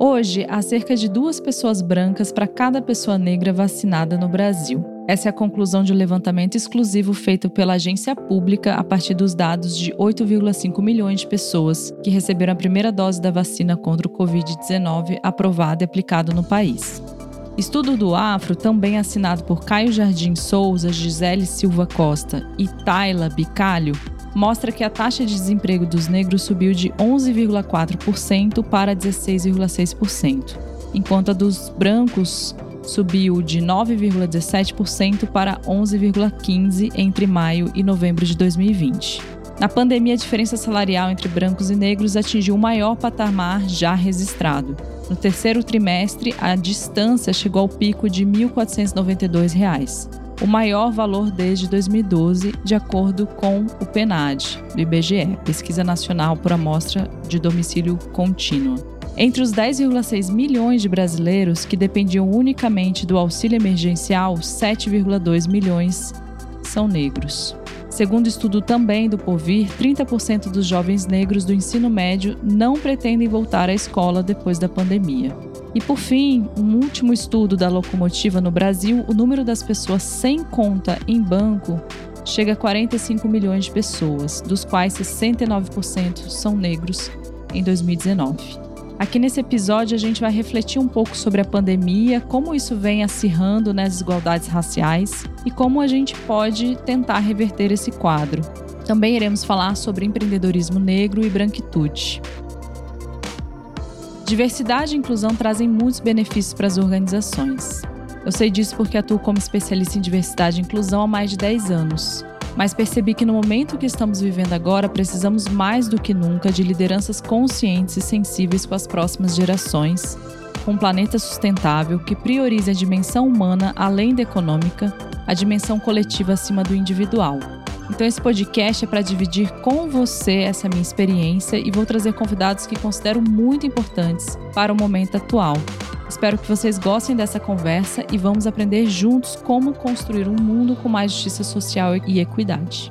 Hoje, há cerca de duas pessoas brancas para cada pessoa negra vacinada no Brasil. Essa é a conclusão de um levantamento exclusivo feito pela agência pública a partir dos dados de 8,5 milhões de pessoas que receberam a primeira dose da vacina contra o Covid-19 aprovada e aplicada no país. Estudo do Afro, também assinado por Caio Jardim Souza, Gisele Silva Costa e Tayla Bicalho, mostra que a taxa de desemprego dos negros subiu de 11,4% para 16,6%, enquanto a dos brancos subiu de 9,17% para 11,15% entre maio e novembro de 2020. Na pandemia, a diferença salarial entre brancos e negros atingiu o maior patamar já registrado. No terceiro trimestre, a distância chegou ao pico de R$ 1.492 o maior valor desde 2012, de acordo com o PNAD, do IBGE, Pesquisa Nacional por Amostra de Domicílio Contínua. Entre os 10,6 milhões de brasileiros que dependiam unicamente do auxílio emergencial, 7,2 milhões são negros. Segundo estudo também do Povir, 30% dos jovens negros do ensino médio não pretendem voltar à escola depois da pandemia. E por fim, um último estudo da locomotiva no Brasil, o número das pessoas sem conta em banco chega a 45 milhões de pessoas, dos quais 69% são negros em 2019. Aqui nesse episódio a gente vai refletir um pouco sobre a pandemia, como isso vem acirrando nas desigualdades raciais e como a gente pode tentar reverter esse quadro. Também iremos falar sobre empreendedorismo negro e branquitude. Diversidade e inclusão trazem muitos benefícios para as organizações. Eu sei disso porque atuo como especialista em diversidade e inclusão há mais de 10 anos. Mas percebi que no momento que estamos vivendo agora, precisamos mais do que nunca de lideranças conscientes e sensíveis com as próximas gerações, com um planeta sustentável que priorize a dimensão humana além da econômica, a dimensão coletiva acima do individual. Então, esse podcast é para dividir com você essa minha experiência e vou trazer convidados que considero muito importantes para o momento atual. Espero que vocês gostem dessa conversa e vamos aprender juntos como construir um mundo com mais justiça social e equidade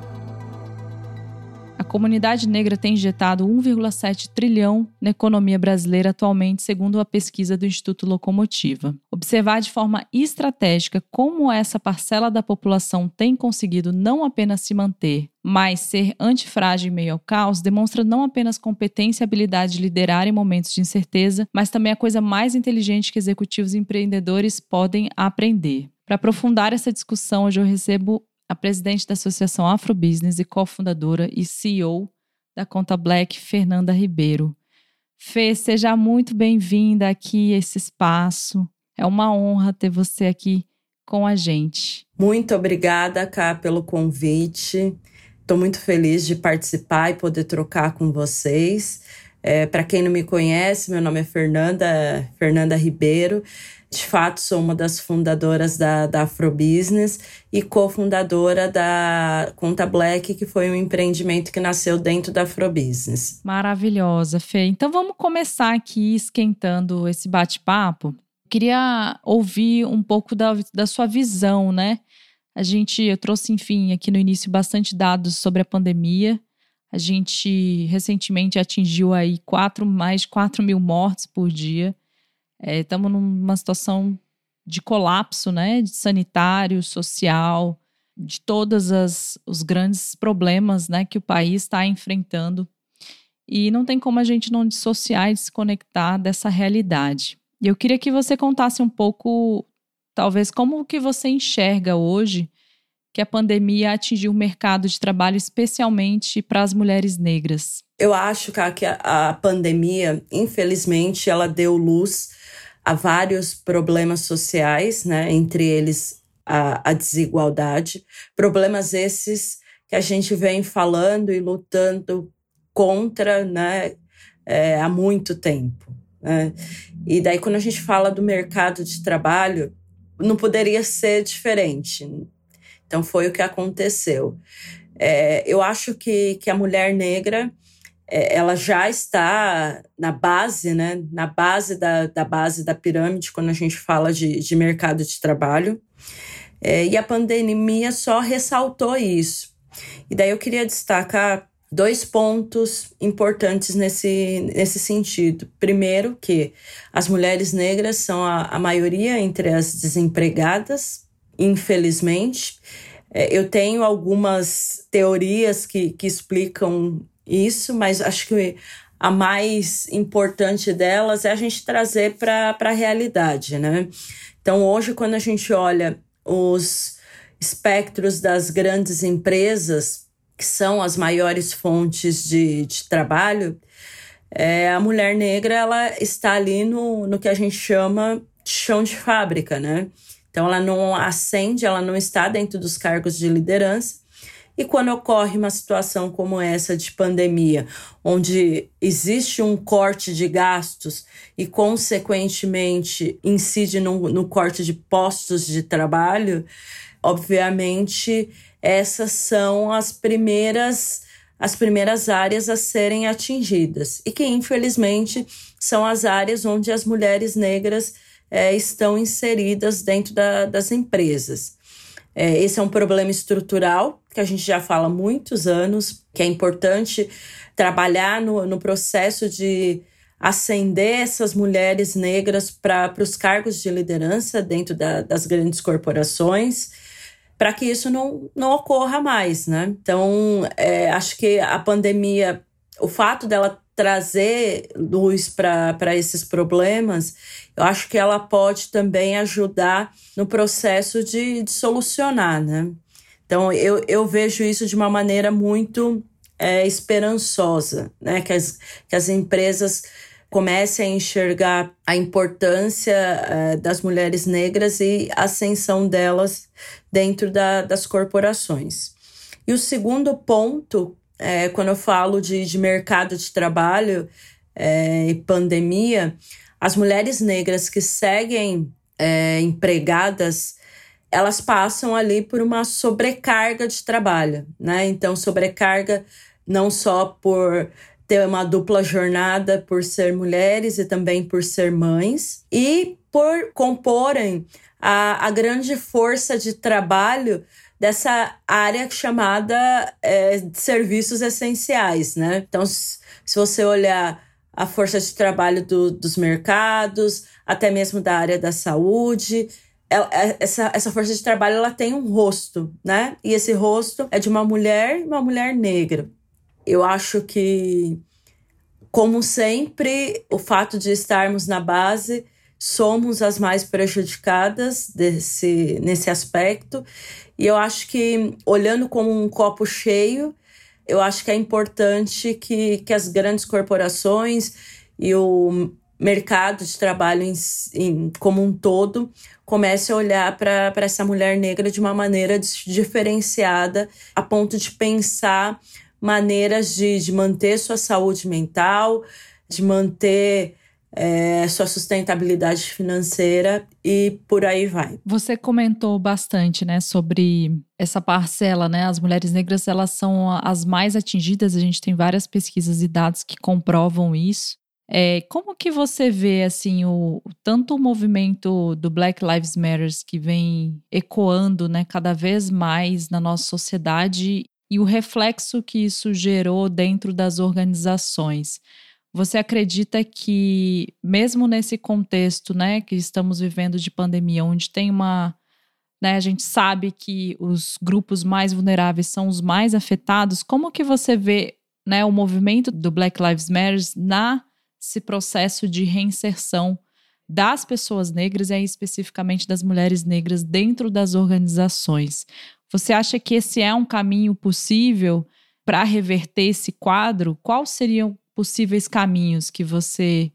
comunidade negra tem injetado 1,7 trilhão na economia brasileira atualmente, segundo a pesquisa do Instituto Locomotiva. Observar de forma estratégica como essa parcela da população tem conseguido não apenas se manter, mas ser antifrágil em meio ao caos demonstra não apenas competência e habilidade de liderar em momentos de incerteza, mas também a coisa mais inteligente que executivos e empreendedores podem aprender. Para aprofundar essa discussão, hoje eu recebo a presidente da Associação Afrobusiness e cofundadora e CEO da Conta Black, Fernanda Ribeiro. Fê, seja muito bem-vinda aqui a esse espaço. É uma honra ter você aqui com a gente. Muito obrigada, Cá, pelo convite. Estou muito feliz de participar e poder trocar com vocês. É, Para quem não me conhece, meu nome é Fernanda, Fernanda Ribeiro. De fato, sou uma das fundadoras da, da Afrobusiness e cofundadora da Conta Black, que foi um empreendimento que nasceu dentro da Afrobusiness. Maravilhosa, Fê. Então vamos começar aqui esquentando esse bate-papo. Queria ouvir um pouco da, da sua visão, né? A gente, eu trouxe, enfim, aqui no início bastante dados sobre a pandemia. A gente recentemente atingiu aí quatro, mais de 4 mil mortes por dia. Estamos é, numa situação de colapso, né? De sanitário, social, de todos os grandes problemas, né? Que o país está enfrentando. E não tem como a gente não dissociar e desconectar dessa realidade. E eu queria que você contasse um pouco, talvez, como que você enxerga hoje que a pandemia atingiu o mercado de trabalho, especialmente para as mulheres negras. Eu acho que a, a pandemia, infelizmente, ela deu luz a vários problemas sociais, né? entre eles a, a desigualdade. Problemas esses que a gente vem falando e lutando contra né? É, há muito tempo. Né? E daí, quando a gente fala do mercado de trabalho, não poderia ser diferente. Então, foi o que aconteceu. É, eu acho que, que a mulher negra é, ela já está na base, né, na base da, da base da pirâmide, quando a gente fala de, de mercado de trabalho. É, e a pandemia só ressaltou isso. E daí eu queria destacar dois pontos importantes nesse, nesse sentido. Primeiro, que as mulheres negras são a, a maioria entre as desempregadas, infelizmente. É, eu tenho algumas teorias que, que explicam isso, mas acho que a mais importante delas é a gente trazer para a realidade, né? Então, hoje, quando a gente olha os espectros das grandes empresas, que são as maiores fontes de, de trabalho, é, a mulher negra ela está ali no, no que a gente chama de chão de fábrica, né? Então ela não ascende, ela não está dentro dos cargos de liderança. E quando ocorre uma situação como essa de pandemia, onde existe um corte de gastos e, consequentemente, incide no, no corte de postos de trabalho, obviamente essas são as primeiras as primeiras áreas a serem atingidas e que infelizmente são as áreas onde as mulheres negras é, estão inseridas dentro da, das empresas. É, esse é um problema estrutural que a gente já fala há muitos anos, que é importante trabalhar no, no processo de ascender essas mulheres negras para os cargos de liderança dentro da, das grandes corporações para que isso não, não ocorra mais, né? Então, é, acho que a pandemia, o fato dela trazer luz para esses problemas, eu acho que ela pode também ajudar no processo de, de solucionar, né? Então, eu, eu vejo isso de uma maneira muito é, esperançosa, né? Que as, que as empresas comece a enxergar a importância uh, das mulheres negras e a ascensão delas dentro da, das corporações. E o segundo ponto, é, quando eu falo de, de mercado de trabalho é, e pandemia, as mulheres negras que seguem é, empregadas, elas passam ali por uma sobrecarga de trabalho, né? Então, sobrecarga não só por ter uma dupla jornada por ser mulheres e também por ser mães e por comporem a, a grande força de trabalho dessa área chamada é, de serviços essenciais, né? Então, se, se você olhar a força de trabalho do, dos mercados, até mesmo da área da saúde, ela, é, essa, essa força de trabalho ela tem um rosto, né? E esse rosto é de uma mulher, uma mulher negra eu acho que, como sempre, o fato de estarmos na base somos as mais prejudicadas desse, nesse aspecto. E eu acho que, olhando como um copo cheio, eu acho que é importante que, que as grandes corporações e o mercado de trabalho em, em, como um todo comece a olhar para essa mulher negra de uma maneira diferenciada, a ponto de pensar maneiras de, de manter sua saúde mental, de manter é, sua sustentabilidade financeira e por aí vai. Você comentou bastante, né, sobre essa parcela, né? As mulheres negras elas são as mais atingidas. A gente tem várias pesquisas e dados que comprovam isso. É, como que você vê assim o tanto o movimento do Black Lives Matter que vem ecoando, né, cada vez mais na nossa sociedade e o reflexo que isso gerou dentro das organizações. Você acredita que, mesmo nesse contexto né, que estamos vivendo de pandemia, onde tem uma. Né, a gente sabe que os grupos mais vulneráveis são os mais afetados, como que você vê né, o movimento do Black Lives Matter nesse processo de reinserção das pessoas negras e aí especificamente das mulheres negras dentro das organizações? Você acha que esse é um caminho possível para reverter esse quadro? Quais seriam possíveis caminhos que você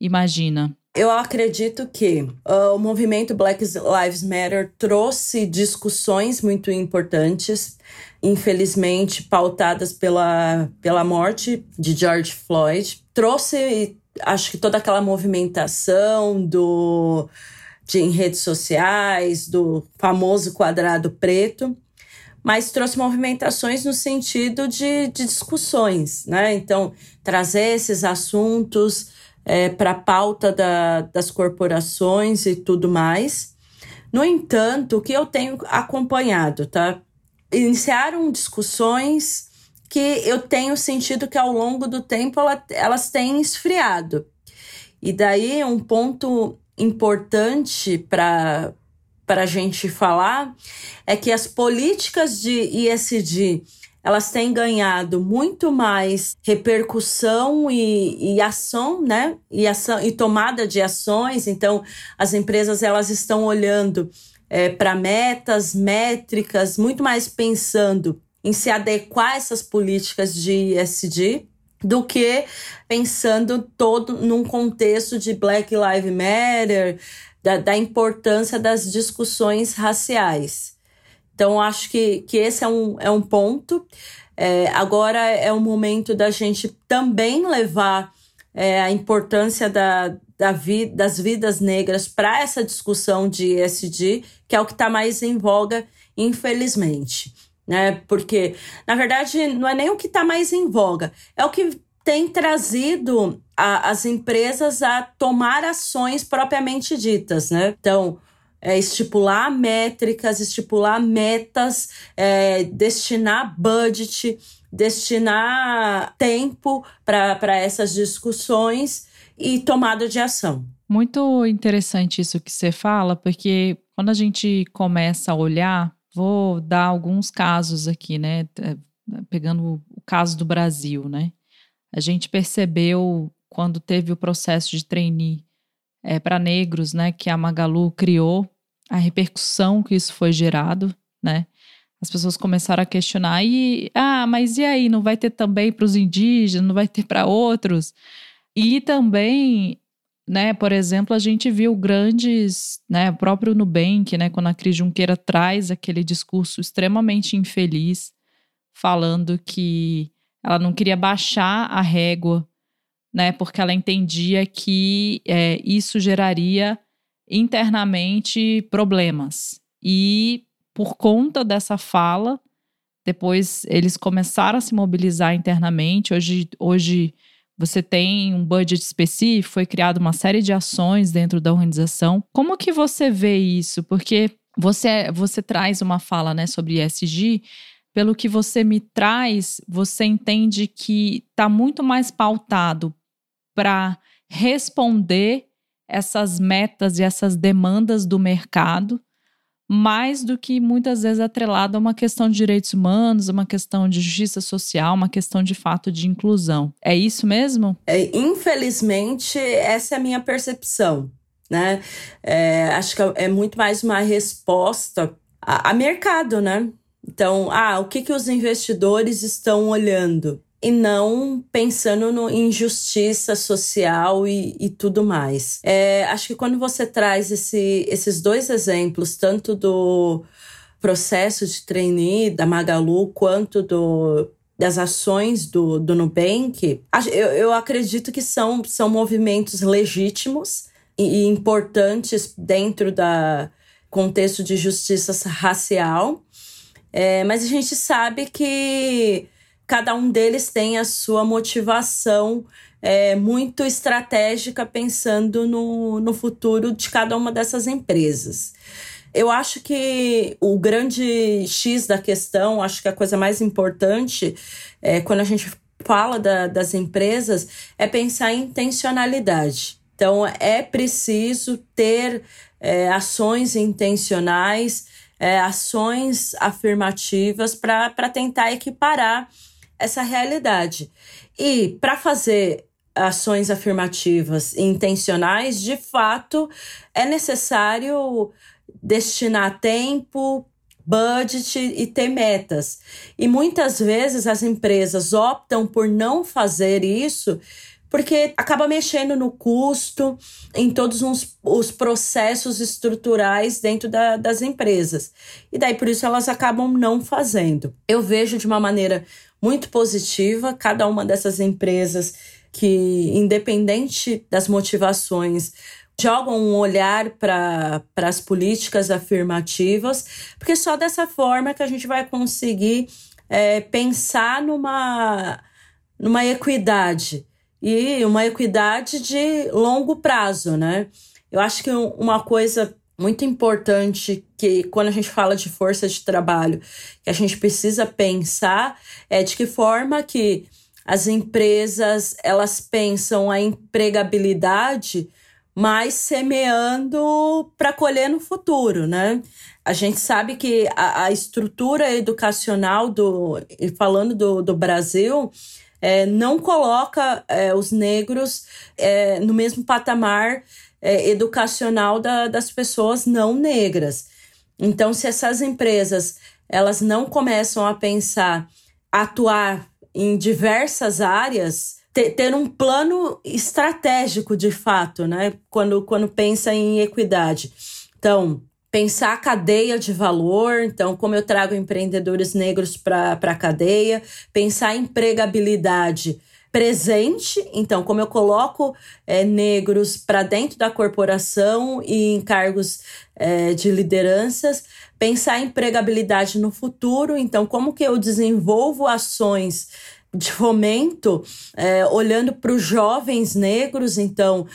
imagina? Eu acredito que uh, o movimento Black Lives Matter trouxe discussões muito importantes, infelizmente pautadas pela, pela morte de George Floyd. Trouxe, acho que toda aquela movimentação do de, em redes sociais, do famoso quadrado preto, mas trouxe movimentações no sentido de, de discussões, né? Então, trazer esses assuntos é, para a pauta da, das corporações e tudo mais. No entanto, o que eu tenho acompanhado, tá? Iniciaram discussões que eu tenho sentido que ao longo do tempo ela, elas têm esfriado. E daí um ponto importante para para a gente falar é que as políticas de ISD elas têm ganhado muito mais repercussão e, e ação, né? E, ação, e tomada de ações. Então, as empresas elas estão olhando é, para metas, métricas, muito mais pensando em se adequar a essas políticas de ESG do que pensando todo num contexto de Black Lives Matter, da, da importância das discussões raciais. Então, acho que, que esse é um, é um ponto. É, agora é o momento da gente também levar é, a importância da, da vi, das vidas negras para essa discussão de ESG, que é o que está mais em voga, infelizmente. Né? Porque, na verdade, não é nem o que está mais em voga, é o que tem trazido a, as empresas a tomar ações propriamente ditas. Né? Então, é, estipular métricas, estipular metas, é, destinar budget, destinar tempo para essas discussões e tomada de ação. Muito interessante isso que você fala, porque quando a gente começa a olhar, vou dar alguns casos aqui, né? Pegando o caso do Brasil, né? A gente percebeu quando teve o processo de trainee é, para negros, né, que a Magalu criou, a repercussão que isso foi gerado, né? As pessoas começaram a questionar e ah, mas e aí, não vai ter também para os indígenas, não vai ter para outros? E também, né, por exemplo, a gente viu grandes, né, o próprio Nubank, né, quando a Cris Junqueira traz aquele discurso extremamente infeliz, falando que ela não queria baixar a régua, né, porque ela entendia que é, isso geraria internamente problemas. E por conta dessa fala, depois eles começaram a se mobilizar internamente. Hoje, hoje você tem um budget específico, foi criada uma série de ações dentro da organização. Como que você vê isso? Porque você, você traz uma fala né, sobre ESG, pelo que você me traz, você entende que está muito mais pautado para responder essas metas e essas demandas do mercado, mais do que muitas vezes atrelado a uma questão de direitos humanos, uma questão de justiça social, uma questão de fato de inclusão. É isso mesmo? É, infelizmente, essa é a minha percepção. Né? É, acho que é muito mais uma resposta a, a mercado, né? Então, ah, o que, que os investidores estão olhando? e não pensando no, em justiça social e, e tudo mais. É, acho que quando você traz esse, esses dois exemplos, tanto do processo de trainee da Magalu quanto do, das ações do, do Nubank, eu, eu acredito que são, são movimentos legítimos e, e importantes dentro da contexto de justiça racial. É, mas a gente sabe que cada um deles tem a sua motivação é, muito estratégica pensando no, no futuro de cada uma dessas empresas. Eu acho que o grande X da questão, acho que a coisa mais importante é, quando a gente fala da, das empresas é pensar em intencionalidade. Então, é preciso ter é, ações intencionais, é, ações afirmativas para tentar equiparar essa realidade. E para fazer ações afirmativas intencionais, de fato, é necessário destinar tempo, budget e ter metas. E muitas vezes as empresas optam por não fazer isso porque acaba mexendo no custo, em todos os, os processos estruturais dentro da, das empresas. E daí por isso elas acabam não fazendo. Eu vejo de uma maneira muito positiva cada uma dessas empresas que, independente das motivações, jogam um olhar para as políticas afirmativas, porque só dessa forma que a gente vai conseguir é, pensar numa, numa equidade e uma equidade de longo prazo, né? Eu acho que uma coisa muito importante que quando a gente fala de força de trabalho, que a gente precisa pensar é de que forma que as empresas elas pensam a empregabilidade mas semeando para colher no futuro, né? A gente sabe que a, a estrutura educacional do falando do, do Brasil é, não coloca é, os negros é, no mesmo patamar é, educacional da, das pessoas não negras. Então, se essas empresas elas não começam a pensar, atuar em diversas áreas, ter, ter um plano estratégico de fato, né? Quando, quando pensa em equidade. Então, pensar a cadeia de valor, então, como eu trago empreendedores negros para a cadeia, pensar em empregabilidade presente, então, como eu coloco é, negros para dentro da corporação e em cargos é, de lideranças, pensar em empregabilidade no futuro, então, como que eu desenvolvo ações de fomento, é, olhando para os jovens negros, então,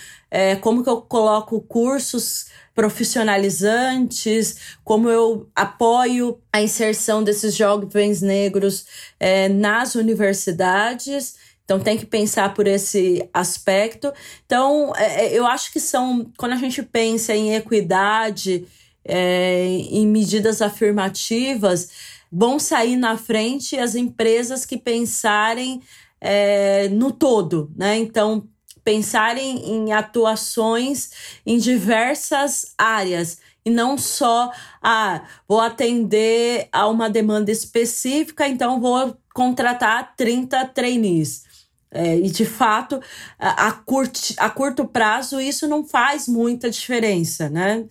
como que eu coloco cursos profissionalizantes, como eu apoio a inserção desses jovens negros é, nas universidades. Então, tem que pensar por esse aspecto. Então, é, é, eu acho que são, quando a gente pensa em equidade, é, em medidas afirmativas, bom sair na frente as empresas que pensarem é, no todo, né? Então, pensarem em atuações em diversas áreas e não só, ah, vou atender a uma demanda específica, então vou contratar 30 trainees. É, e de fato, a, a, curti, a curto prazo, isso não faz muita diferença, né?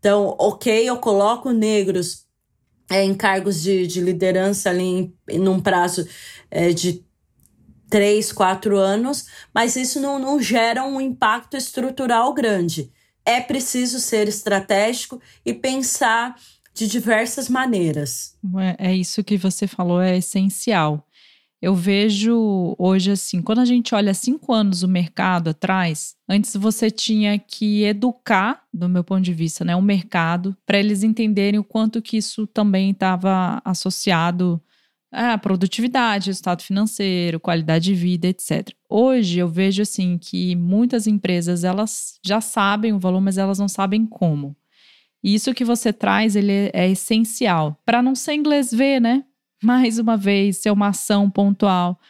Então, ok, eu coloco negros é, em cargos de, de liderança ali em, num prazo é, de três, quatro anos, mas isso não, não gera um impacto estrutural grande. É preciso ser estratégico e pensar de diversas maneiras. É, é isso que você falou, é essencial. Eu vejo hoje assim, quando a gente olha cinco anos o mercado atrás, antes você tinha que educar, do meu ponto de vista, né, o mercado, para eles entenderem o quanto que isso também estava associado à produtividade, estado financeiro, qualidade de vida, etc. Hoje eu vejo assim que muitas empresas elas já sabem o valor, mas elas não sabem como. E isso que você traz, ele é, é essencial para não ser inglês ver, né? mais uma vez, ser uma ação pontual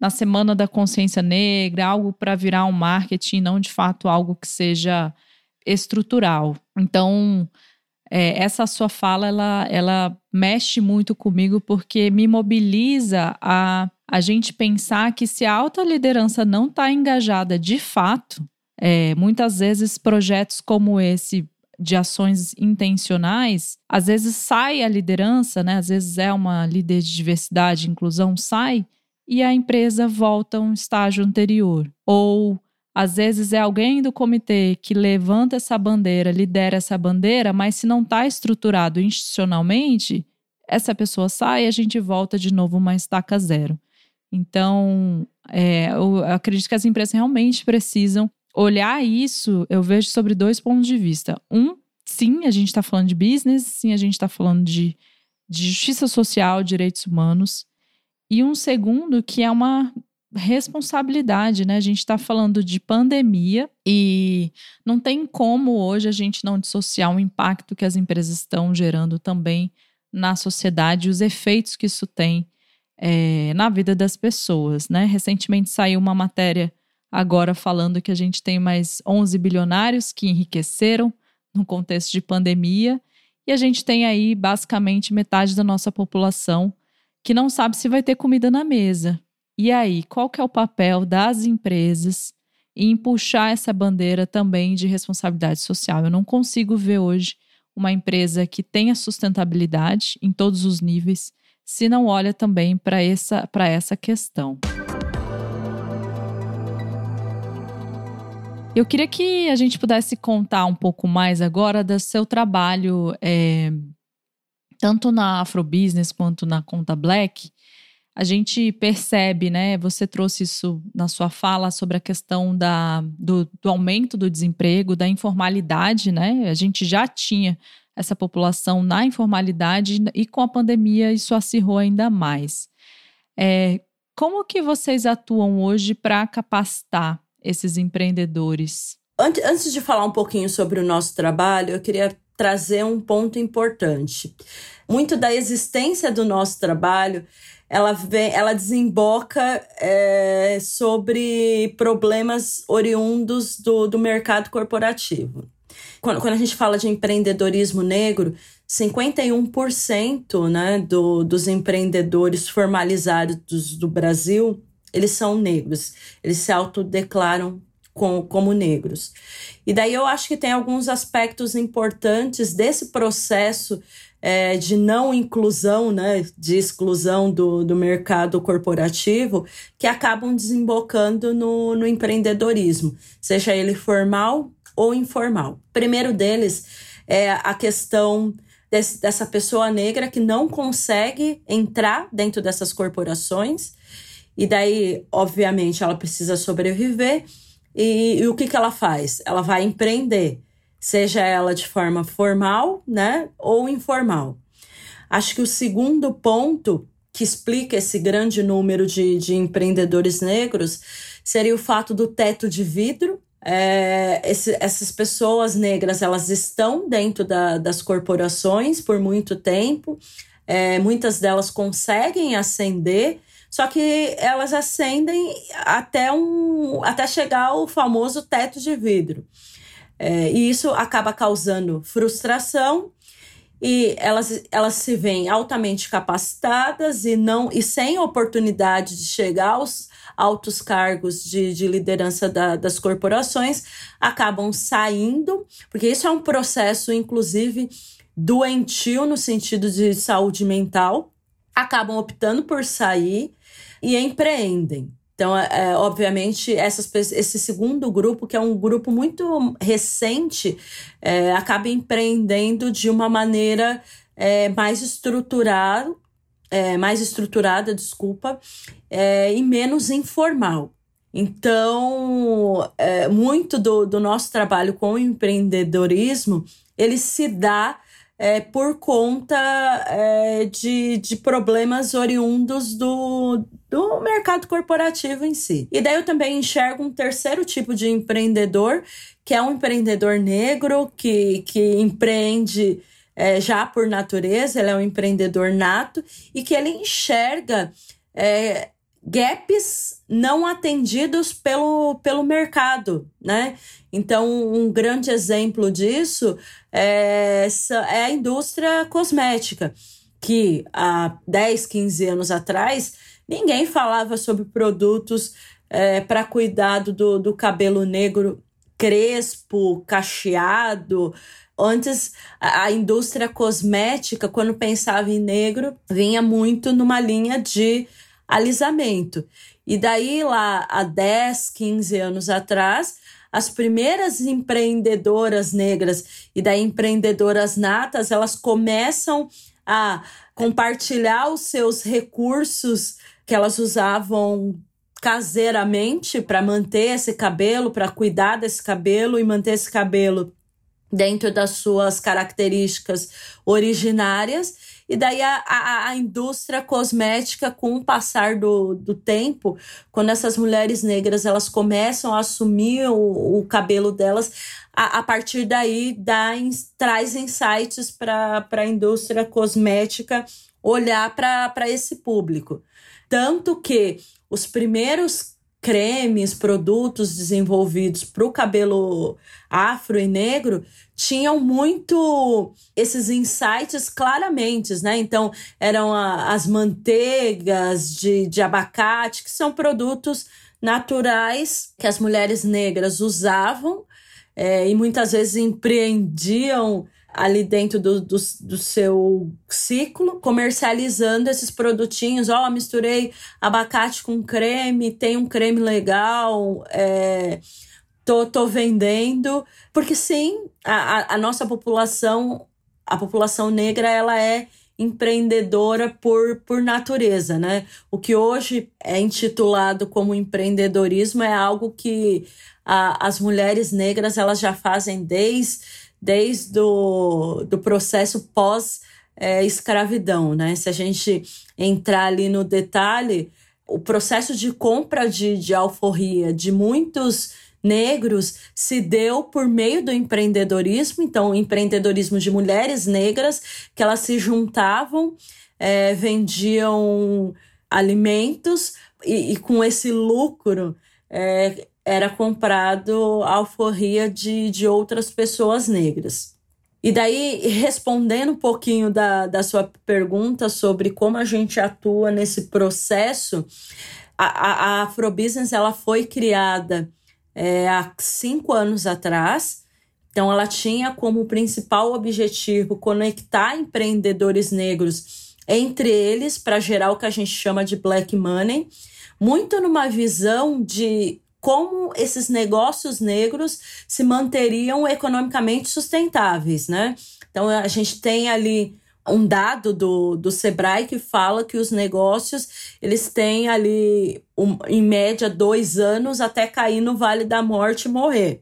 na Semana da Consciência Negra, algo para virar um marketing, não de fato algo que seja estrutural. Então, é, essa sua fala, ela, ela mexe muito comigo porque me mobiliza a, a gente pensar que se a alta liderança não está engajada de fato, é, muitas vezes projetos como esse de ações intencionais, às vezes sai a liderança, né? Às vezes é uma líder de diversidade e inclusão, sai e a empresa volta a um estágio anterior. Ou às vezes é alguém do comitê que levanta essa bandeira, lidera essa bandeira, mas se não está estruturado institucionalmente, essa pessoa sai e a gente volta de novo uma estaca zero. Então, é, eu acredito que as empresas realmente precisam olhar isso, eu vejo sobre dois pontos de vista. Um, sim, a gente está falando de business, sim, a gente está falando de, de justiça social, direitos humanos. E um segundo, que é uma responsabilidade, né? A gente está falando de pandemia e não tem como hoje a gente não dissociar o impacto que as empresas estão gerando também na sociedade, os efeitos que isso tem é, na vida das pessoas, né? Recentemente saiu uma matéria agora falando que a gente tem mais 11 bilionários que enriqueceram no contexto de pandemia, e a gente tem aí basicamente metade da nossa população que não sabe se vai ter comida na mesa. E aí, qual que é o papel das empresas em puxar essa bandeira também de responsabilidade social? Eu não consigo ver hoje uma empresa que tenha sustentabilidade em todos os níveis se não olha também para essa, essa questão. Eu queria que a gente pudesse contar um pouco mais agora do seu trabalho, é, tanto na Afrobusiness quanto na Conta Black, a gente percebe, né? Você trouxe isso na sua fala sobre a questão da, do, do aumento do desemprego, da informalidade, né? A gente já tinha essa população na informalidade e com a pandemia isso acirrou ainda mais. É, como que vocês atuam hoje para capacitar esses empreendedores? Antes de falar um pouquinho sobre o nosso trabalho, eu queria trazer um ponto importante. Muito da existência do nosso trabalho ela, vem, ela desemboca é, sobre problemas oriundos do, do mercado corporativo. Quando, quando a gente fala de empreendedorismo negro, 51% né, do, dos empreendedores formalizados do Brasil, eles são negros. Eles se autodeclaram com, como negros. E daí eu acho que tem alguns aspectos importantes desse processo é, de não inclusão, né, de exclusão do, do mercado corporativo, que acabam desembocando no, no empreendedorismo, seja ele formal ou informal. Primeiro deles é a questão desse, dessa pessoa negra que não consegue entrar dentro dessas corporações, e daí, obviamente, ela precisa sobreviver. E, e o que, que ela faz? Ela vai empreender seja ela de forma formal, né, ou informal. Acho que o segundo ponto que explica esse grande número de, de empreendedores negros seria o fato do teto de vidro. É, esse, essas pessoas negras elas estão dentro da, das corporações por muito tempo, é, muitas delas conseguem ascender, só que elas ascendem até, um, até chegar ao famoso teto de vidro. É, e isso acaba causando frustração e elas, elas se veem altamente capacitadas e não e sem oportunidade de chegar aos altos cargos de, de liderança da, das corporações, acabam saindo, porque isso é um processo, inclusive, doentio no sentido de saúde mental, acabam optando por sair e empreendem. Então, é, é, obviamente, essas, esse segundo grupo, que é um grupo muito recente, é, acaba empreendendo de uma maneira é, mais estruturada, é, mais estruturada, desculpa, é, e menos informal. Então, muito do, do nosso trabalho com o empreendedorismo, ele se dá é, por conta é, de, de problemas oriundos do, do mercado corporativo em si. E daí eu também enxergo um terceiro tipo de empreendedor, que é um empreendedor negro que, que empreende é, já por natureza, ele é um empreendedor nato e que ele enxerga é, gaps não atendidos pelo, pelo mercado, né? Então, um grande exemplo disso é, é a indústria cosmética, que há 10, 15 anos atrás, ninguém falava sobre produtos é, para cuidado do, do cabelo negro crespo, cacheado, Antes, a indústria cosmética, quando pensava em negro, vinha muito numa linha de alisamento. E daí, lá há 10, 15 anos atrás, as primeiras empreendedoras negras e daí empreendedoras natas, elas começam a compartilhar os seus recursos que elas usavam caseiramente para manter esse cabelo, para cuidar desse cabelo e manter esse cabelo dentro das suas características originárias. E daí a, a, a, indústria cosmética, com o passar do, do tempo, quando essas mulheres negras elas começam a assumir o, o cabelo delas, a, a partir daí dá, traz insights para a indústria cosmética olhar para esse público. Tanto que os primeiros cremes, produtos desenvolvidos para o cabelo afro e negro tinham muito esses insights claramente, né? Então, eram a, as manteigas de, de abacate, que são produtos naturais que as mulheres negras usavam é, e muitas vezes empreendiam ali dentro do, do, do, seu ciclo, comercializando esses produtinhos. Ó, oh, misturei abacate com creme, tem um creme legal, é, tô, tô vendendo. Porque sim, a, a nossa população, a população negra, ela é empreendedora por, por natureza, né? O que hoje é intitulado como empreendedorismo é algo que a, as mulheres negras elas já fazem desde, desde o do processo pós é, né? Se a gente entrar ali no detalhe, o processo de compra de, de alforria de muitos negros se deu por meio do empreendedorismo, então, empreendedorismo de mulheres negras que elas se juntavam, é, vendiam alimentos e, e, com esse lucro é, era comprado alforria de, de outras pessoas negras. E daí, respondendo um pouquinho da, da sua pergunta sobre como a gente atua nesse processo, a, a, a Afrobusiness ela foi criada é, há cinco anos atrás. Então, ela tinha como principal objetivo conectar empreendedores negros entre eles para gerar o que a gente chama de black money, muito numa visão de como esses negócios negros se manteriam economicamente sustentáveis, né? Então, a gente tem ali um dado do, do Sebrae que fala que os negócios eles têm ali um, em média dois anos até cair no Vale da Morte e morrer.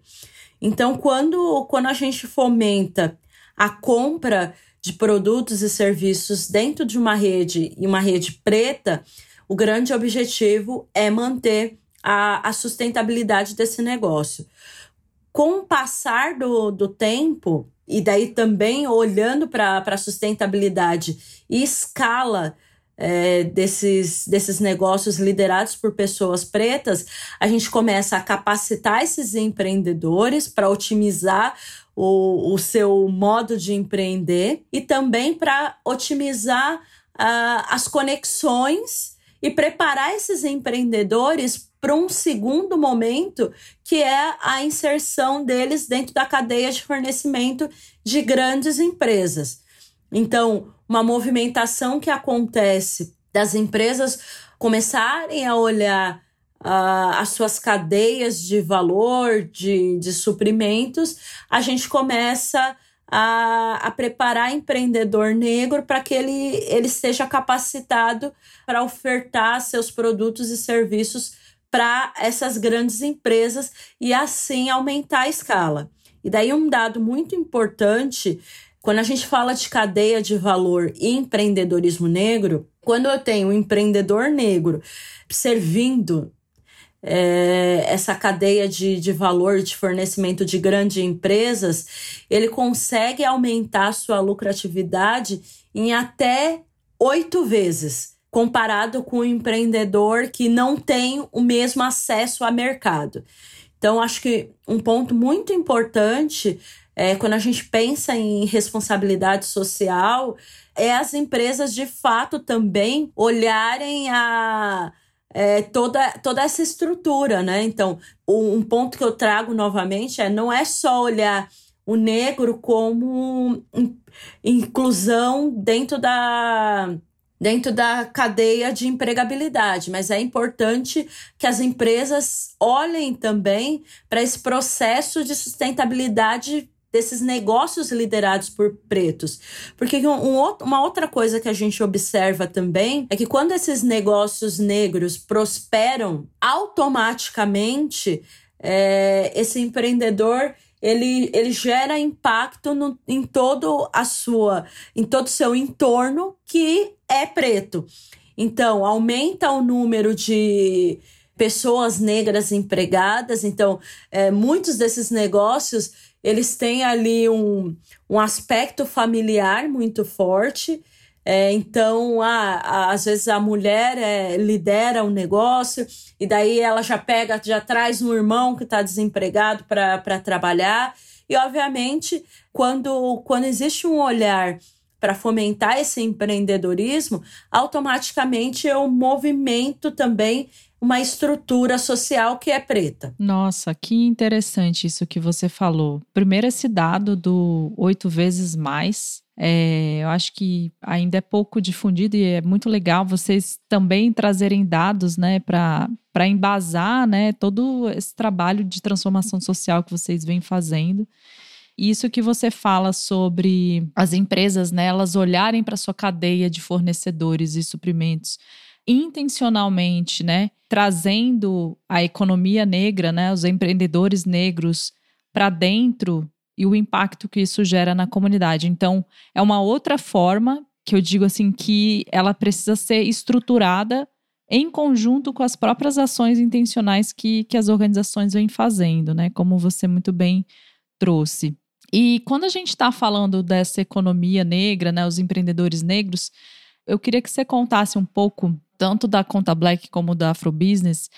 Então, quando, quando a gente fomenta a compra de produtos e serviços dentro de uma rede e uma rede preta, o grande objetivo é manter a, a sustentabilidade desse negócio. Com o passar do, do tempo, e daí também olhando para a sustentabilidade e escala é, desses, desses negócios liderados por pessoas pretas, a gente começa a capacitar esses empreendedores para otimizar o, o seu modo de empreender e também para otimizar uh, as conexões e preparar esses empreendedores para um segundo momento, que é a inserção deles dentro da cadeia de fornecimento de grandes empresas. Então, uma movimentação que acontece das empresas começarem a olhar uh, as suas cadeias de valor, de, de suprimentos, a gente começa a, a preparar empreendedor negro para que ele, ele esteja capacitado para ofertar seus produtos e serviços para essas grandes empresas e assim aumentar a escala. E daí um dado muito importante, quando a gente fala de cadeia de valor e empreendedorismo negro, quando eu tenho um empreendedor negro servindo é, essa cadeia de, de valor de fornecimento de grandes empresas, ele consegue aumentar sua lucratividade em até oito vezes comparado com o empreendedor que não tem o mesmo acesso a mercado. Então, acho que um ponto muito importante é, quando a gente pensa em responsabilidade social é as empresas de fato também olharem a é, toda, toda essa estrutura, né? Então, um ponto que eu trago novamente é não é só olhar o negro como inclusão dentro da dentro da cadeia de empregabilidade, mas é importante que as empresas olhem também para esse processo de sustentabilidade desses negócios liderados por pretos. Porque um, uma outra coisa que a gente observa também é que quando esses negócios negros prosperam, automaticamente é, esse empreendedor ele, ele gera impacto no, em todo a sua, em todo o seu entorno que é preto. Então, aumenta o número de pessoas negras empregadas. Então, é, muitos desses negócios eles têm ali um, um aspecto familiar muito forte. É, então, a, a, às vezes a mulher é, lidera um negócio e daí ela já pega, já traz um irmão que está desempregado para trabalhar. E, obviamente, quando, quando existe um olhar para fomentar esse empreendedorismo, automaticamente eu movimento também uma estrutura social que é preta. Nossa, que interessante isso que você falou. Primeiro, esse dado do oito vezes mais. É, eu acho que ainda é pouco difundido e é muito legal vocês também trazerem dados né, para embasar né, todo esse trabalho de transformação social que vocês vêm fazendo. Isso que você fala sobre as empresas, né, elas olharem para sua cadeia de fornecedores e suprimentos intencionalmente, né, trazendo a economia negra, né, os empreendedores negros para dentro e o impacto que isso gera na comunidade. Então, é uma outra forma que eu digo assim que ela precisa ser estruturada em conjunto com as próprias ações intencionais que, que as organizações vêm fazendo, né? Como você muito bem trouxe. E quando a gente está falando dessa economia negra, né, os empreendedores negros, eu queria que você contasse um pouco, tanto da Conta Black como da Afrobusiness,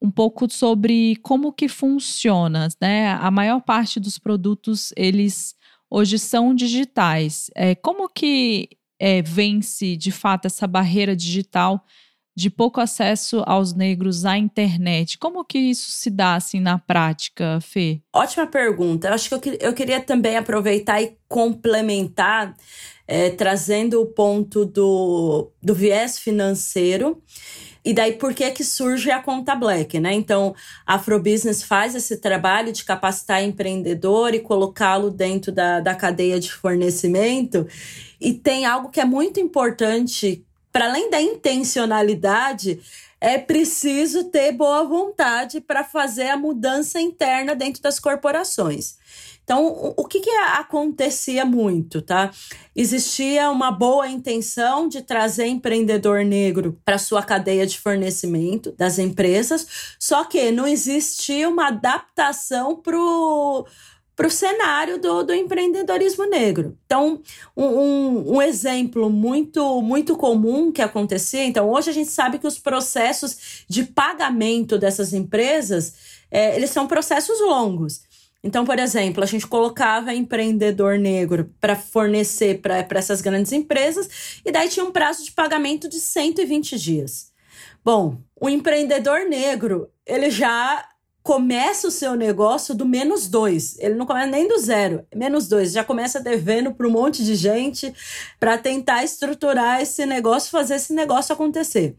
um pouco sobre como que funciona, né? A maior parte dos produtos, eles hoje são digitais. É, como que é, vence, de fato, essa barreira digital de pouco acesso aos negros à internet. Como que isso se dá assim na prática, Fê? Ótima pergunta. Eu acho que eu, eu queria também aproveitar e complementar, é, trazendo o ponto do, do viés financeiro. E daí, por que que surge a conta Black, né? Então, a Afrobusiness faz esse trabalho de capacitar empreendedor e colocá-lo dentro da, da cadeia de fornecimento. E tem algo que é muito importante para além da intencionalidade, é preciso ter boa vontade para fazer a mudança interna dentro das corporações. Então, o que, que acontecia muito, tá? Existia uma boa intenção de trazer empreendedor negro para sua cadeia de fornecimento das empresas, só que não existia uma adaptação para o para o cenário do, do empreendedorismo negro. Então, um, um, um, exemplo muito, muito comum que acontecia, então hoje a gente sabe que os processos de pagamento dessas empresas, é, eles são processos longos. Então, por exemplo, a gente colocava empreendedor negro para fornecer para essas grandes empresas, e daí tinha um prazo de pagamento de 120 dias. Bom, o empreendedor negro, ele já começa o seu negócio do menos dois. Ele não começa nem do zero, menos dois. Já começa devendo para um monte de gente para tentar estruturar esse negócio, fazer esse negócio acontecer.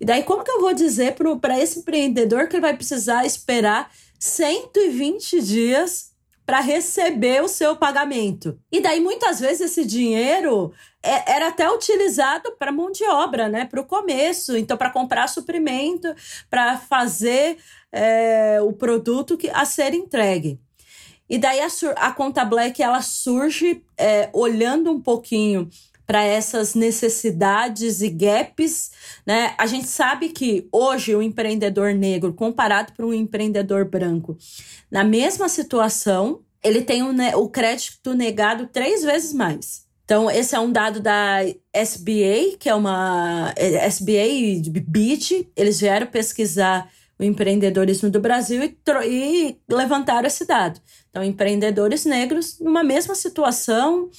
E daí, como que eu vou dizer para esse empreendedor que ele vai precisar esperar 120 dias para receber o seu pagamento? E daí, muitas vezes, esse dinheiro é, era até utilizado para mão de obra, né? Para o começo, então, para comprar suprimento, para fazer é, o produto que, a ser entregue. E daí a, a conta Black ela surge é, olhando um pouquinho para essas necessidades e gaps, né? A gente sabe que hoje o empreendedor negro, comparado para um empreendedor branco, na mesma situação, ele tem o, o crédito negado três vezes mais. Então, esse é um dado da SBA, que é uma é, SBA e BIT, eles vieram pesquisar o empreendedorismo do Brasil e, e levantaram esse dado. Então, empreendedores negros, numa mesma situação,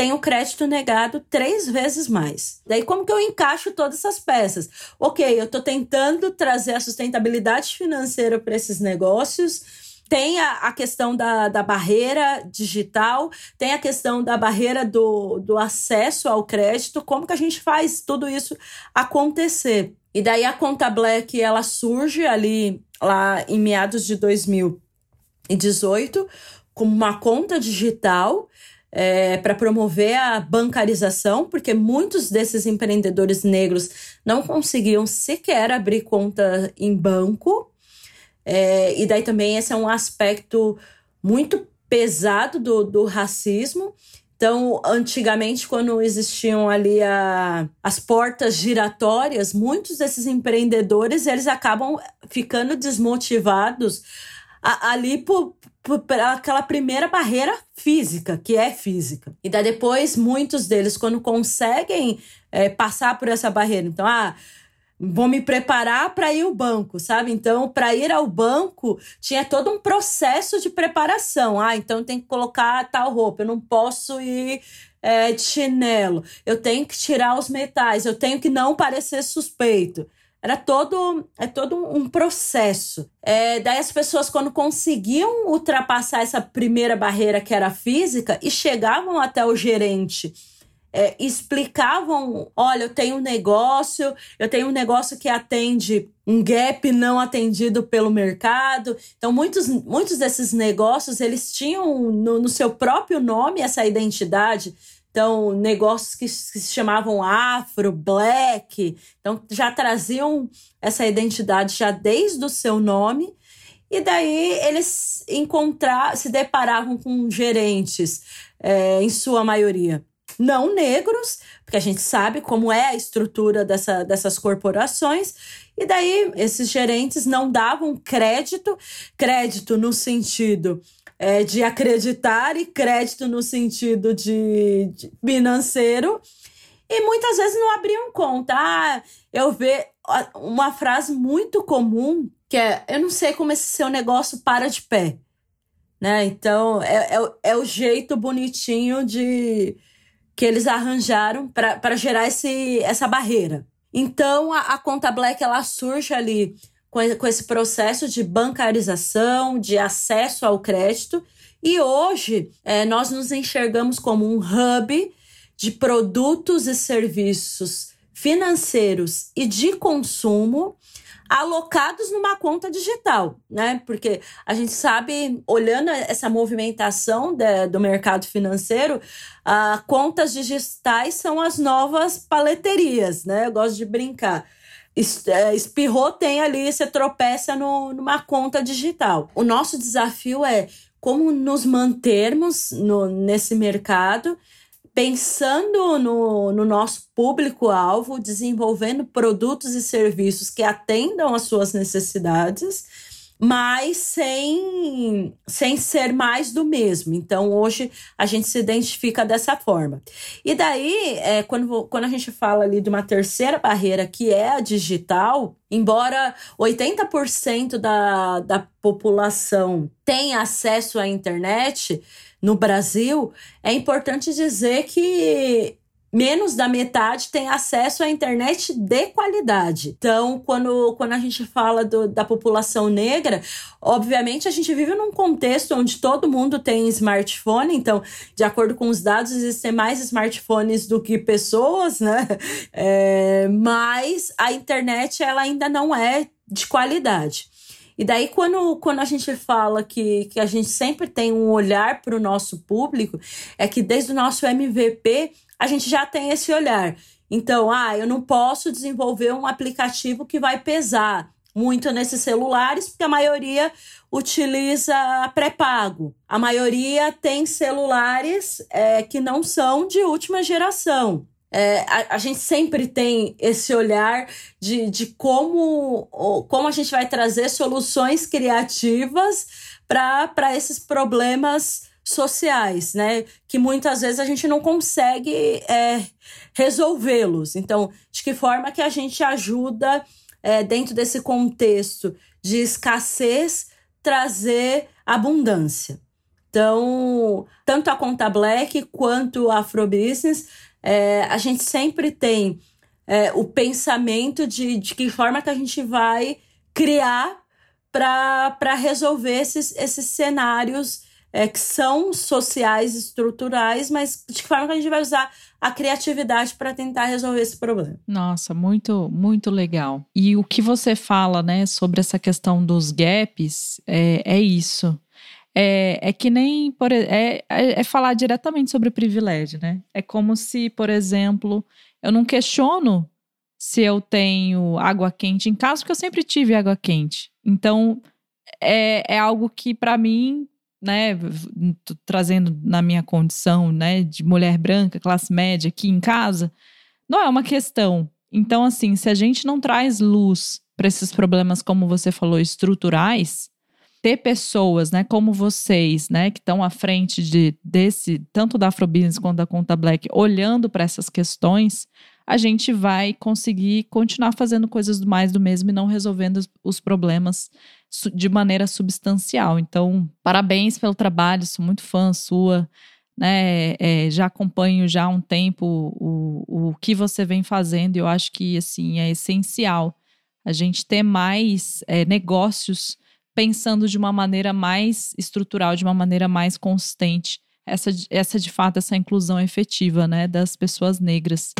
têm o crédito negado três vezes mais. Daí, como que eu encaixo todas essas peças? Ok, eu estou tentando trazer a sustentabilidade financeira para esses negócios. Tem a, a questão da, da barreira digital, tem a questão da barreira do, do acesso ao crédito. Como que a gente faz tudo isso acontecer? E daí a conta Black ela surge ali lá em meados de 2018 como uma conta digital é, para promover a bancarização, porque muitos desses empreendedores negros não conseguiam sequer abrir conta em banco. É, e daí também esse é um aspecto muito pesado do, do racismo então, antigamente, quando existiam ali a, as portas giratórias, muitos desses empreendedores eles acabam ficando desmotivados a, ali por, por, aquela primeira barreira física, que é física. E daí depois, muitos deles, quando conseguem é, passar por essa barreira, então, ah, vou me preparar para ir ao banco, sabe? Então, para ir ao banco, tinha todo um processo de preparação. Ah, então tem que colocar tal roupa, eu não posso ir é, de chinelo, eu tenho que tirar os metais, eu tenho que não parecer suspeito. Era todo, é todo um processo. É, daí as pessoas, quando conseguiam ultrapassar essa primeira barreira que era física e chegavam até o gerente é, explicavam: olha, eu tenho um negócio, eu tenho um negócio que atende um gap não atendido pelo mercado. Então, muitos, muitos desses negócios eles tinham no, no seu próprio nome essa identidade. Então, negócios que, que, se chamavam afro, black, então já traziam essa identidade já desde o seu nome. E daí eles encontrar, se deparavam com gerentes, é, em sua maioria, não negros, porque a gente sabe como é a estrutura dessa, dessas corporações, e daí esses gerentes não davam crédito, crédito no sentido é, de acreditar e crédito no sentido de, de financeiro, e muitas vezes não abriam conta. Ah, eu vejo uma frase muito comum que é: eu não sei como esse seu negócio para de pé. Né? Então, é, é, é o jeito bonitinho de que eles arranjaram para gerar esse, essa barreira. Então, a, a conta Black ela surge ali com, esse processo de bancarização, de acesso ao crédito. E hoje, é, nós nos enxergamos como um hub de produtos e serviços financeiros e de consumo alocados numa conta digital, né? Porque a gente sabe, olhando essa movimentação de, do mercado financeiro, uh, contas digitais são as novas paleterias, né? Eu gosto de brincar. É, espirrou, tem ali, você tropeça no, numa conta digital. O nosso desafio é como nos mantermos no, nesse mercado pensando no, no nosso público-alvo, desenvolvendo produtos e serviços que atendam às suas necessidades, mas sem, sem ser mais do mesmo. Então, hoje a gente se identifica dessa forma. E daí, é, quando, quando a gente fala ali de uma terceira barreira, que é a digital, embora 80% da, da população tenha acesso à internet, no Brasil, é importante dizer que menos da metade tem acesso à internet de qualidade. Então, quando, quando a gente fala do, da população negra, obviamente a gente vive num contexto onde todo mundo tem smartphone, então, de acordo com os dados, existem mais smartphones do que pessoas, né? É, mas a internet ela ainda não é de qualidade. E daí, quando, quando a gente fala que, que a gente sempre tem um olhar para o nosso público, é que desde o nosso MVP a gente já tem esse olhar. Então, ah, eu não posso desenvolver um aplicativo que vai pesar muito nesses celulares, porque a maioria utiliza pré-pago. A maioria tem celulares é, que não são de última geração. É, a, a, gente sempre tem esse olhar de, de como, como a gente vai trazer soluções criativas para esses problemas sociais, né? Que muitas vezes a gente não consegue é, resolvê-los. Então, de que forma que a gente ajuda, é, dentro desse contexto de escassez, trazer abundância? Então, tanto a Conta Black quanto a Afrobusiness é, a gente sempre tem é, o pensamento de, de que forma que a gente vai criar para resolver esses, esses cenários é, que são sociais, estruturais, mas de que forma que a gente vai usar a criatividade para tentar resolver esse problema. Nossa, muito, muito legal. E o que você fala, né, sobre essa questão dos gaps, é, é isso. É, é que nem por, é, é, é falar diretamente sobre privilégio, né? É como se, por exemplo, eu não questiono se eu tenho água quente em casa, porque eu sempre tive água quente. Então, é, é algo que, para mim, né, trazendo na minha condição, né, de mulher branca, classe média aqui em casa, não é uma questão. Então, assim, se a gente não traz luz para esses problemas, como você falou, estruturais, ter pessoas, né, como vocês, né, que estão à frente de desse tanto da Afrobusiness quanto da Conta Black, olhando para essas questões, a gente vai conseguir continuar fazendo coisas mais do mesmo e não resolvendo os problemas de maneira substancial. Então, parabéns pelo trabalho, sou muito fã sua. Né, é, já acompanho já há um tempo o, o que você vem fazendo e eu acho que assim é essencial a gente ter mais é, negócios pensando de uma maneira mais estrutural, de uma maneira mais consistente essa, essa de fato, essa inclusão efetiva né, das pessoas negras.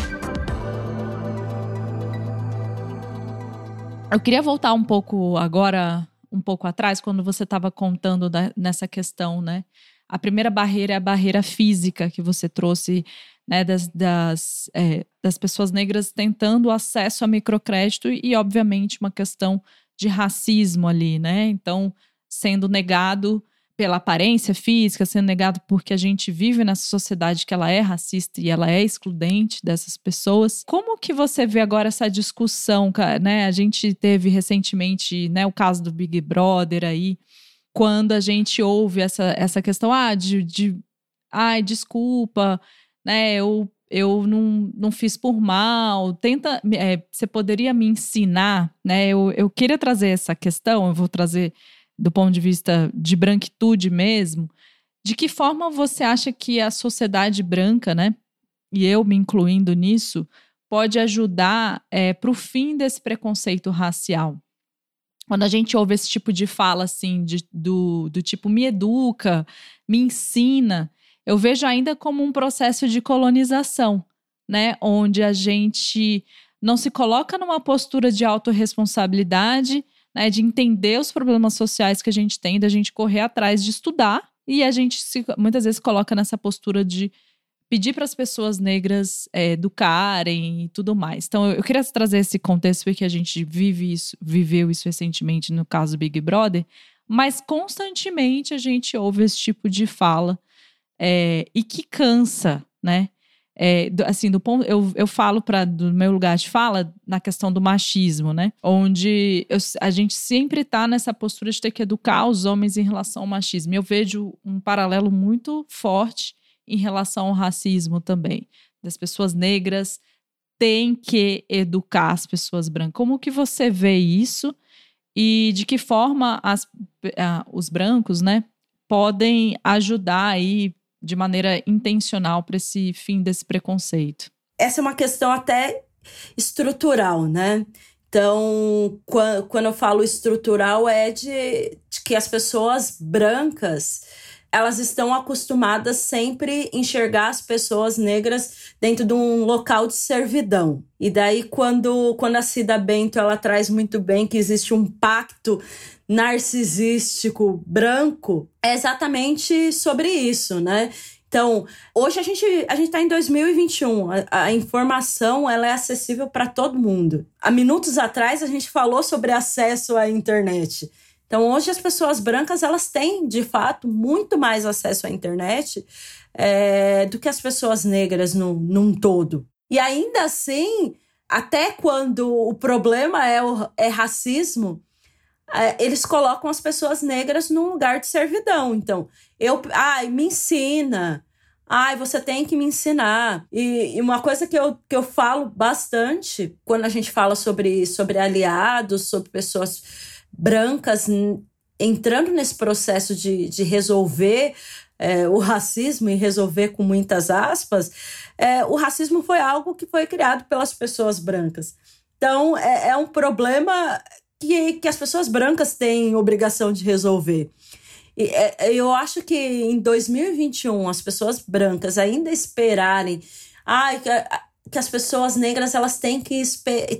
Eu queria voltar um pouco agora, um pouco atrás, quando você estava contando da, nessa questão, né? A primeira barreira é a barreira física que você trouxe, né? Das, das, é, das pessoas negras tentando acesso a microcrédito e, obviamente, uma questão de racismo ali, né? Então, sendo negado pela aparência física, sendo negado porque a gente vive nessa sociedade que ela é racista e ela é excludente dessas pessoas. Como que você vê agora essa discussão, né? A gente teve recentemente, né, o caso do Big Brother aí, quando a gente ouve essa, essa questão, ah, de, de ai, desculpa, né, eu eu não, não fiz por mal, tenta, é, você poderia me ensinar, né, eu, eu queria trazer essa questão, eu vou trazer do ponto de vista de branquitude mesmo, de que forma você acha que a sociedade branca, né, e eu me incluindo nisso, pode ajudar é, para o fim desse preconceito racial? Quando a gente ouve esse tipo de fala assim, de, do, do tipo me educa, me ensina, eu vejo ainda como um processo de colonização, né? Onde a gente não se coloca numa postura de autorresponsabilidade né, de entender os problemas sociais que a gente tem, da gente correr atrás de estudar e a gente se, muitas vezes coloca nessa postura de pedir para as pessoas negras é, educarem e tudo mais. Então, eu, eu, queria trazer esse contexto porque a gente vive isso, viveu isso recentemente no caso Big Brother, mas constantemente a gente ouve esse tipo de fala é, e que cansa, né? É, do, assim, do ponto, eu, eu falo para do meu lugar de fala na questão do machismo, né? Onde eu, a gente sempre está nessa postura de ter que educar os homens em relação ao machismo. Eu vejo um paralelo muito forte em relação ao racismo também. Das pessoas negras têm que educar as pessoas brancas. Como que você vê isso? E de que forma as, os brancos, né, podem ajudar aí de maneira intencional para esse fim desse preconceito? Essa é uma questão até estrutural, né? Então, quando eu falo estrutural, é de, de que as pessoas brancas elas estão acostumadas sempre enxergar as pessoas negras dentro de um local de servidão. E daí quando quando a Cida Bento ela traz muito bem que existe um pacto narcisístico branco, é exatamente sobre isso, né? Então, hoje a gente a gente está em 2021. A, a, informação ela é acessível para todo mundo. Há minutos atrás a gente falou sobre acesso à internet. Então, hoje as pessoas brancas elas têm, de fato, muito mais acesso à internet é, do que as pessoas negras num, num todo. E ainda assim, até quando o problema é, o, é racismo, eles colocam as pessoas negras num lugar de servidão. Então, eu, ai, me ensina. Ai, você tem que me ensinar. E, e, uma coisa que eu, que eu falo bastante quando a gente fala sobre, sobre aliados, sobre pessoas brancas entrando nesse processo de, de resolver é, o racismo e resolver com muitas aspas, é, o racismo foi algo que foi criado pelas pessoas brancas. Então, é, é um problema que, que as pessoas brancas têm obrigação de resolver. E, é, eu acho que em 2021 as pessoas brancas ainda esperarem ai, que, que as pessoas negras elas têm que,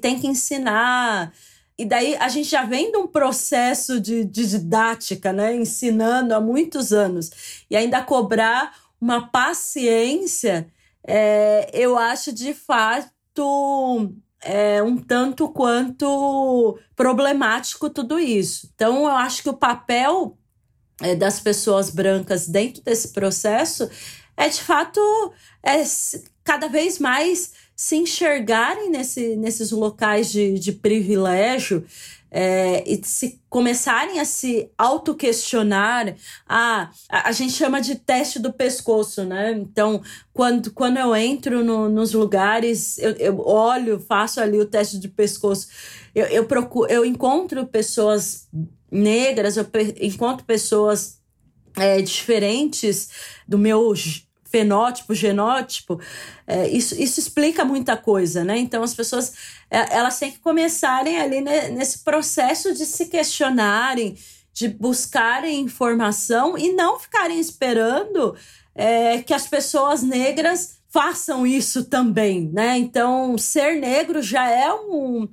têm que ensinar e daí a gente já vem de um processo de, de didática, né? Ensinando há muitos anos. E ainda cobrar uma paciência, é, eu acho de fato é, um tanto quanto problemático tudo isso. Então, eu acho que o papel é, das pessoas brancas dentro desse processo é de fato é, cada vez mais se enxergarem nesse, nesses locais de, de privilégio é, e se começarem a se auto-questionar, ah, a, a, gente chama de teste do pescoço, né? Então, quando, quando eu entro no, nos lugares, eu, eu olho, faço ali o teste de pescoço, eu, eu, procuro, eu encontro pessoas negras, eu encontro pessoas é, diferentes do meu fenótipo, genótipo, é, isso, isso explica muita coisa, né? Então as pessoas é, elas têm que começarem ali né, nesse processo de se questionarem, de buscarem informação e não ficarem esperando é, que as pessoas negras façam isso também, né? Então, ser negro já é um.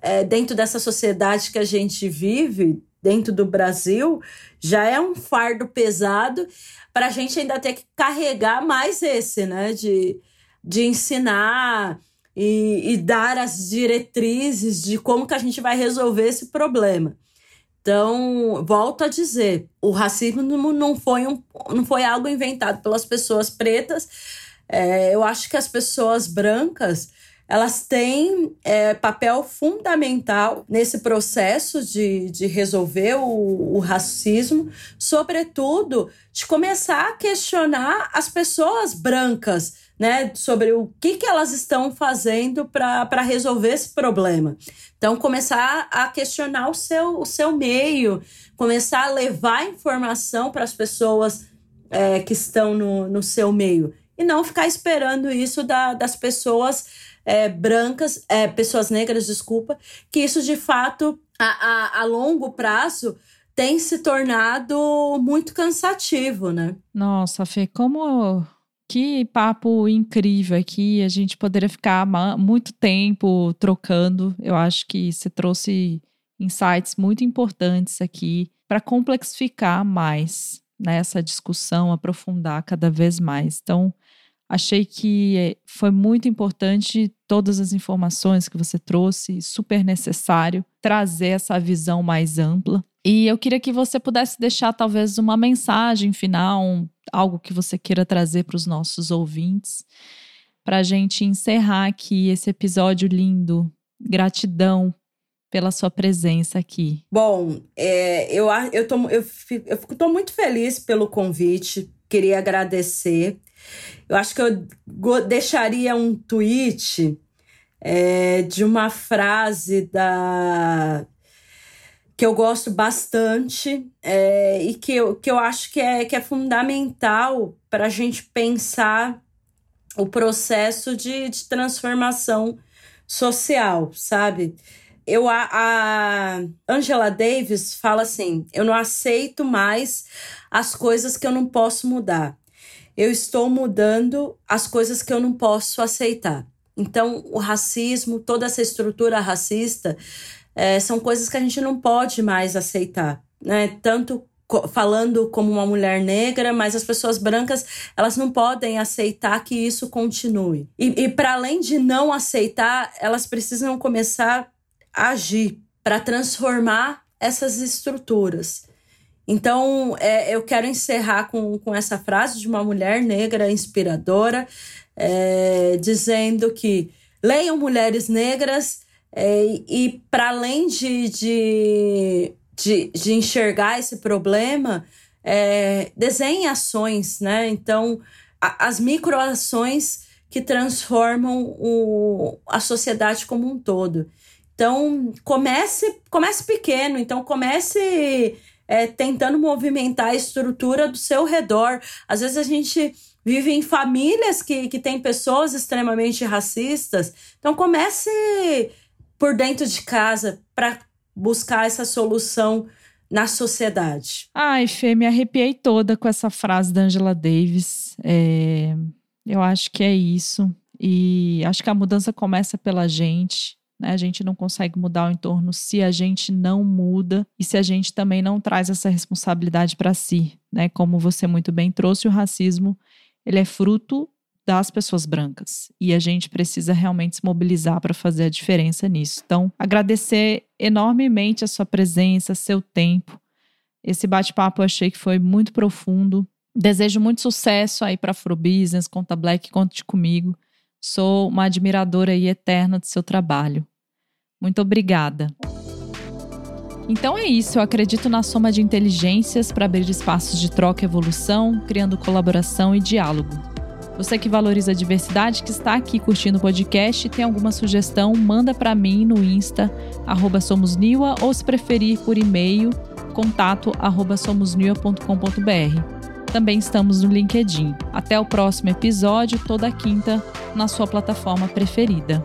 É, dentro dessa sociedade que a gente vive, dentro do Brasil, já é um fardo pesado para a gente ainda ter que carregar mais esse, né? De, de ensinar e, e dar as diretrizes de como que a gente vai resolver esse problema. Então, volto a dizer, o racismo não foi, um, não foi algo inventado pelas pessoas pretas. É, eu acho que as pessoas brancas elas têm é, papel fundamental nesse processo de, de resolver o, o racismo, sobretudo de começar a questionar as pessoas brancas né, sobre o que, que elas estão fazendo para resolver esse problema. Então, começar a questionar o seu, o seu meio, começar a levar informação para as pessoas é, que estão no, no seu meio. E não ficar esperando isso da, das pessoas é, brancas, é, pessoas negras, desculpa, que isso de fato, a, a, a longo prazo, tem se tornado muito cansativo, né? Nossa, Fê, como que papo incrível aqui. A gente poderia ficar muito tempo trocando. Eu acho que você trouxe insights muito importantes aqui para complexificar mais nessa né, discussão, aprofundar cada vez mais. Então, achei que foi muito importante todas as informações que você trouxe, super necessário trazer essa visão mais ampla. E eu queria que você pudesse deixar talvez uma mensagem final, um, algo que você queira trazer para os nossos ouvintes, para a gente encerrar aqui esse episódio lindo. Gratidão pela sua presença aqui. Bom, é, eu, eu, tô, eu, fico, eu fico, tô muito feliz pelo convite, queria agradecer. Eu acho que eu deixaria um tweet é, de uma frase da que eu gosto bastante é, e que eu, que eu acho que é, que é fundamental para a gente pensar o processo de, de transformação social, sabe? Eu, a, a Angela Davis fala assim: eu não aceito mais as coisas que eu não posso mudar. Eu estou mudando as coisas que eu não posso aceitar. Então, o racismo, toda essa estrutura racista, é, são coisas que a gente não pode mais aceitar, né? Tanto falando como uma mulher negra, mas as pessoas brancas elas não podem aceitar que isso continue. E, e para além de não aceitar, elas precisam começar a agir para transformar essas estruturas. Então, é, eu quero encerrar com, com essa frase de uma mulher negra inspiradora, é, dizendo que leiam mulheres negras é, e para além de, de, de, de, enxergar esse problema, é, desenhe ações, né? Então, a, as microações que transformam o, a sociedade como um todo. Então, comece, comece pequeno, então comece é, tentando movimentar a estrutura do seu redor. Às vezes a gente vive em famílias que, que tem pessoas extremamente racistas. Então comece por dentro de casa para buscar essa solução na sociedade. Ai, Fê, me arrepiei toda com essa frase da Angela Davis. É, eu acho que é isso. E acho que a mudança começa pela gente. Né? A gente não consegue mudar o entorno se a gente não muda e se a gente também não traz essa responsabilidade para si. Né? Como você muito bem trouxe, o racismo ele é fruto das pessoas brancas. E a gente precisa realmente se mobilizar para fazer a diferença nisso. Então, agradecer enormemente a sua presença, seu tempo. Esse bate-papo eu achei que foi muito profundo. Desejo muito sucesso aí para Afro Business, Conta Black, conte comigo. Sou uma admiradora e eterna do seu trabalho. Muito obrigada. Então é isso, eu acredito na soma de inteligências para abrir espaços de troca e evolução, criando colaboração e diálogo. Você que valoriza a diversidade, que está aqui curtindo o podcast, tem alguma sugestão, manda para mim no Insta, arroba somosniwa, ou se preferir por e-mail, contato arroba somosniwa.com.br. Também estamos no LinkedIn. Até o próximo episódio, toda quinta, na sua plataforma preferida.